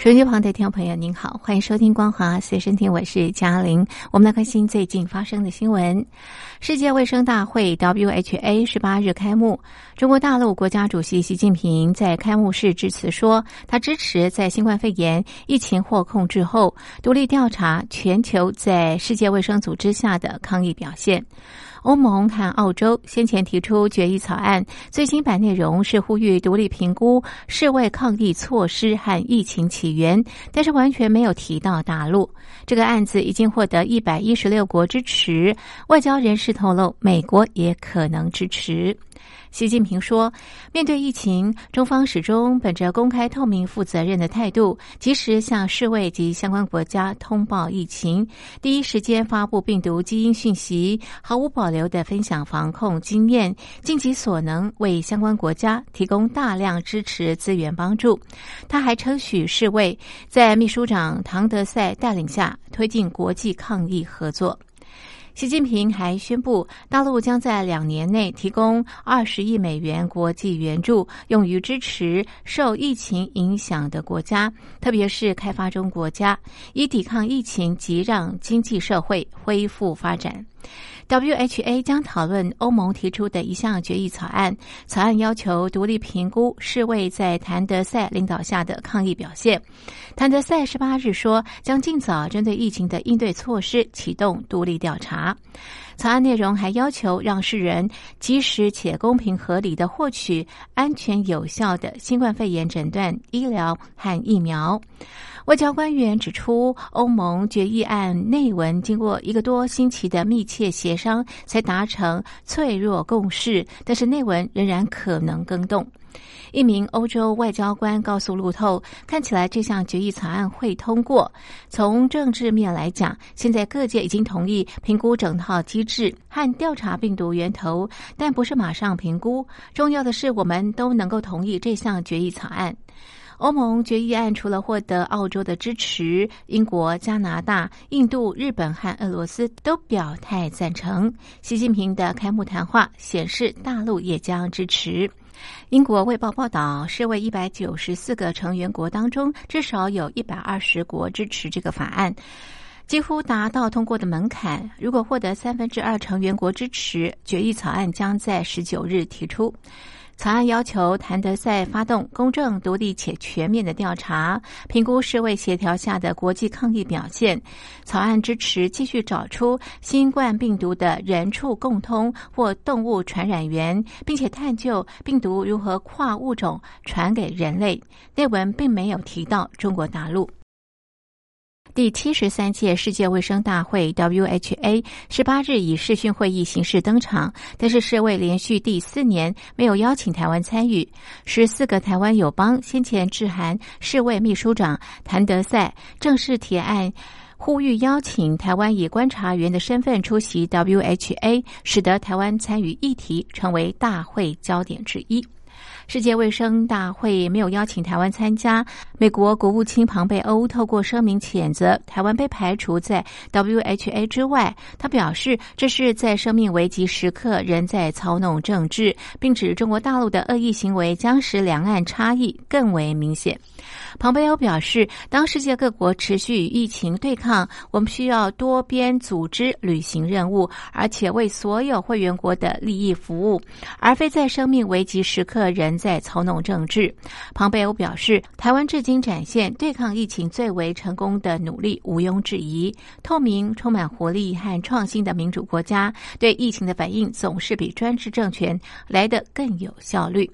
手机旁的听众朋友，您好，欢迎收听《光华随身听》，我是嘉玲。我们来关心最近发生的新闻。世界卫生大会 （WHA） 十八日开幕，中国大陆国家主席习近平在开幕式致辞说，他支持在新冠肺炎疫情获控制后，独立调查全球在世界卫生组织下的抗疫表现。欧盟和澳洲先前提出决议草案，最新版内容是呼吁独立评估世卫抗疫措施和疫情起源，但是完全没有提到大陆。这个案子已经获得一百一十六国支持，外交人士透露，美国也可能支持。习近平说：“面对疫情，中方始终本着公开、透明、负责任的态度，及时向世卫及相关国家通报疫情，第一时间发布病毒基因讯息，毫无保留的分享防控经验，尽己所能为相关国家提供大量支持资源帮助。”他还称许世卫在秘书长唐德赛带领下推进国际抗疫合作。习近平还宣布，大陆将在两年内提供二十亿美元国际援助，用于支持受疫情影响的国家，特别是开发中国家，以抵抗疫情及让经济社会恢复发展。WHA 将讨论欧盟提出的一项决议草案，草案要求独立评估世卫在谭德赛领导下的抗疫表现。谭德赛十八日说，将尽早针对疫情的应对措施启动独立调查。草案内容还要求让世人及时且公平合理的获取安全有效的新冠肺炎诊断、医疗和疫苗。外交官员指出，欧盟决议案内文经过一个多星期的密切协商才达成脆弱共识，但是内文仍然可能更动。一名欧洲外交官告诉路透：“看起来这项决议草案会通过。从政治面来讲，现在各界已经同意评估整套机制和调查病毒源头，但不是马上评估。重要的是，我们都能够同意这项决议草案。”欧盟决议案除了获得澳洲的支持，英国、加拿大、印度、日本和俄罗斯都表态赞成。习近平的开幕谈话显示，大陆也将支持。英国《卫报》报道，世卫一百九十四个成员国当中，至少有一百二十国支持这个法案，几乎达到通过的门槛。如果获得三分之二成员国支持，决议草案将在十九日提出。草案要求谭德赛发动公正、独立且全面的调查，评估世卫协调下的国际抗疫表现。草案支持继续找出新冠病毒的人畜共通或动物传染源，并且探究病毒如何跨物种传给人类。内文并没有提到中国大陆。第七十三届世界卫生大会 （WHA） 十八日以视讯会议形式登场，但是世卫连续第四年没有邀请台湾参与。十四个台湾友邦先前致函世卫秘书长谭德赛，正式提案呼吁邀请台湾以观察员的身份出席 WHA，使得台湾参与议题成为大会焦点之一。世界卫生大会没有邀请台湾参加。美国国务卿庞贝欧透过声明谴责台湾被排除在 WHA 之外。他表示，这是在生命危急时刻仍在操弄政治，并指中国大陆的恶意行为将使两岸差异更为明显。庞贝欧表示，当世界各国持续与疫情对抗，我们需要多边组织履行任务，而且为所有会员国的利益服务，而非在生命危急时刻仍在操弄政治。庞贝欧表示，台湾至今展现对抗疫情最为成功的努力，毋庸置疑。透明、充满活力和创新的民主国家，对疫情的反应总是比专制政权来得更有效率。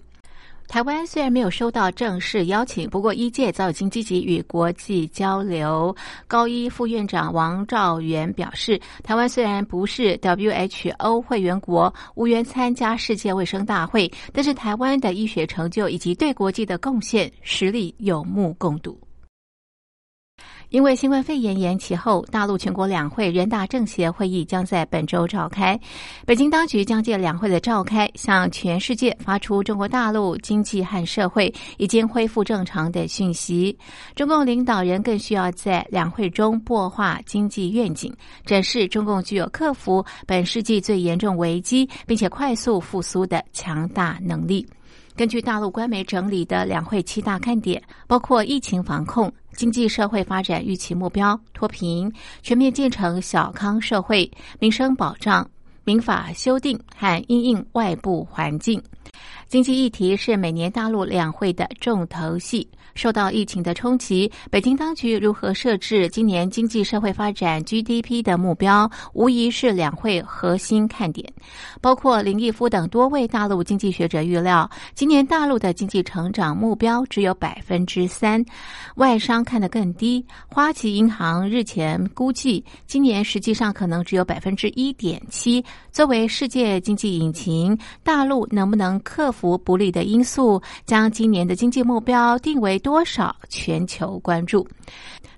台湾虽然没有收到正式邀请，不过一届早已经积极与国际交流。高一副院长王兆元表示，台湾虽然不是 WHO 会员国，无缘参加世界卫生大会，但是台湾的医学成就以及对国际的贡献，实力有目共睹。因为新冠肺炎延期后，大陆全国两会人大政协会议将在本周召开。北京当局将借两会的召开，向全世界发出中国大陆经济和社会已经恢复正常的讯息。中共领导人更需要在两会中擘画经济愿景，展示中共具有克服本世纪最严重危机并且快速复苏的强大能力。根据大陆官媒整理的两会七大看点，包括疫情防控、经济社会发展预期目标、脱贫、全面建成小康社会、民生保障、民法修订和应应外部环境。经济议题是每年大陆两会的重头戏。受到疫情的冲击，北京当局如何设置今年经济社会发展 GDP 的目标，无疑是两会核心看点。包括林毅夫等多位大陆经济学者预料，今年大陆的经济成长目标只有百分之三，外商看得更低。花旗银行日前估计，今年实际上可能只有百分之一点七。作为世界经济引擎，大陆能不能克服福不利的因素，将今年的经济目标定为？多少全球关注？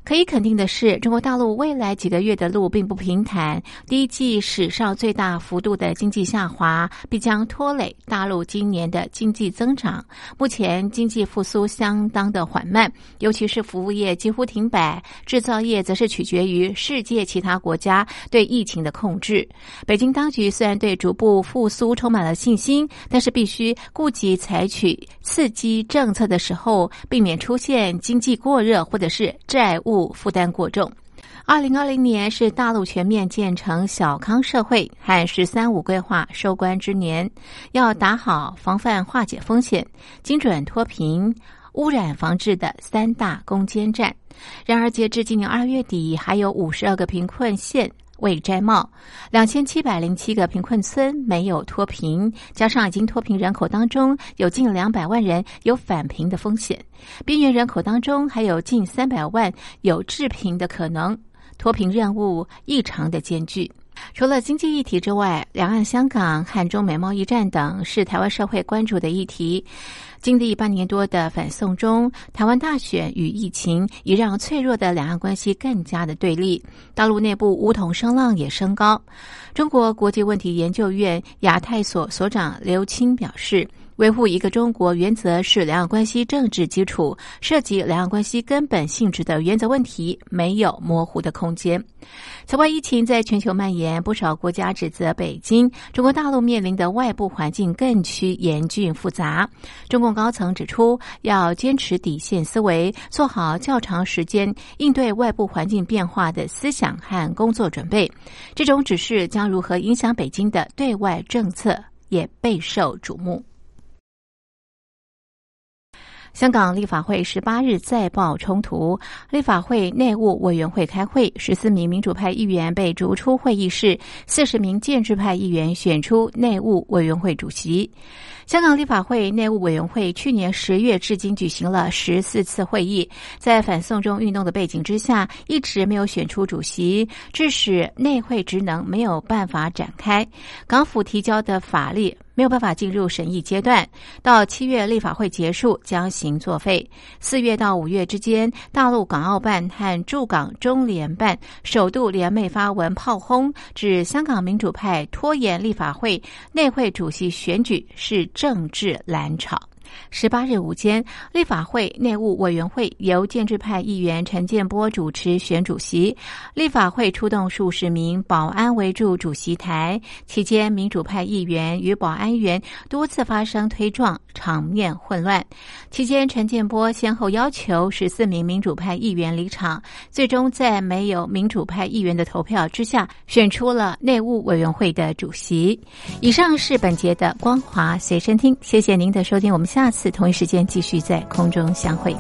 可以肯定的是，中国大陆未来几个月的路并不平坦。第一季史上最大幅度的经济下滑，必将拖累大陆今年的经济增长。目前经济复苏相当的缓慢，尤其是服务业几乎停摆，制造业则是取决于世界其他国家对疫情的控制。北京当局虽然对逐步复苏充满了信心，但是必须顾及采取刺激政策的时候，避免出现经济过热或者是债务。负担过重。二零二零年是大陆全面建成小康社会和“十三五”规划收官之年，要打好防范化解风险、精准脱贫、污染防治的三大攻坚战。然而，截至今年二月底，还有五十二个贫困县。未摘帽，两千七百零七个贫困村没有脱贫，加上已经脱贫人口当中有近两百万人有返贫的风险，边缘人口当中还有近三百万有致贫的可能，脱贫任务异常的艰巨。除了经济议题之外，两岸、香港和中美贸易战等是台湾社会关注的议题。经历半年多的反送中、台湾大选与疫情，已让脆弱的两岸关系更加的对立。大陆内部梧桐声浪也升高。中国国际问题研究院亚太所所长刘青表示。维护一个中国原则是两岸关系政治基础，涉及两岸关系根本性质的原则问题没有模糊的空间。此外，疫情在全球蔓延，不少国家指责北京，中国大陆面临的外部环境更趋严峻复杂。中共高层指出，要坚持底线思维，做好较长时间应对外部环境变化的思想和工作准备。这种指示将如何影响北京的对外政策，也备受瞩目。香港立法会十八日再爆冲突，立法会内务委员会开会，十四名民主派议员被逐出会议室，四十名建制派议员选出内务委员会主席。香港立法会内务委员会去年十月至今举行了十四次会议，在反送中运动的背景之下，一直没有选出主席，致使内会职能没有办法展开。港府提交的法律没有办法进入审议阶段，到七月立法会结束将行作废。四月到五月之间，大陆港澳办和驻港中联办首度联袂发文炮轰，指香港民主派拖延立法会内会主席选举是。政治蓝场。十八日午间，立法会内务委员会由建制派议员陈建波主持选主席。立法会出动数十名保安围住主席台，期间民主派议员与保安员多次发生推撞，场面混乱。期间，陈建波先后要求十四名民主派议员离场，最终在没有民主派议员的投票之下，选出了内务委员会的主席。以上是本节的光华随身听，谢谢您的收听，我们下。下次同一时间继续在空中相会。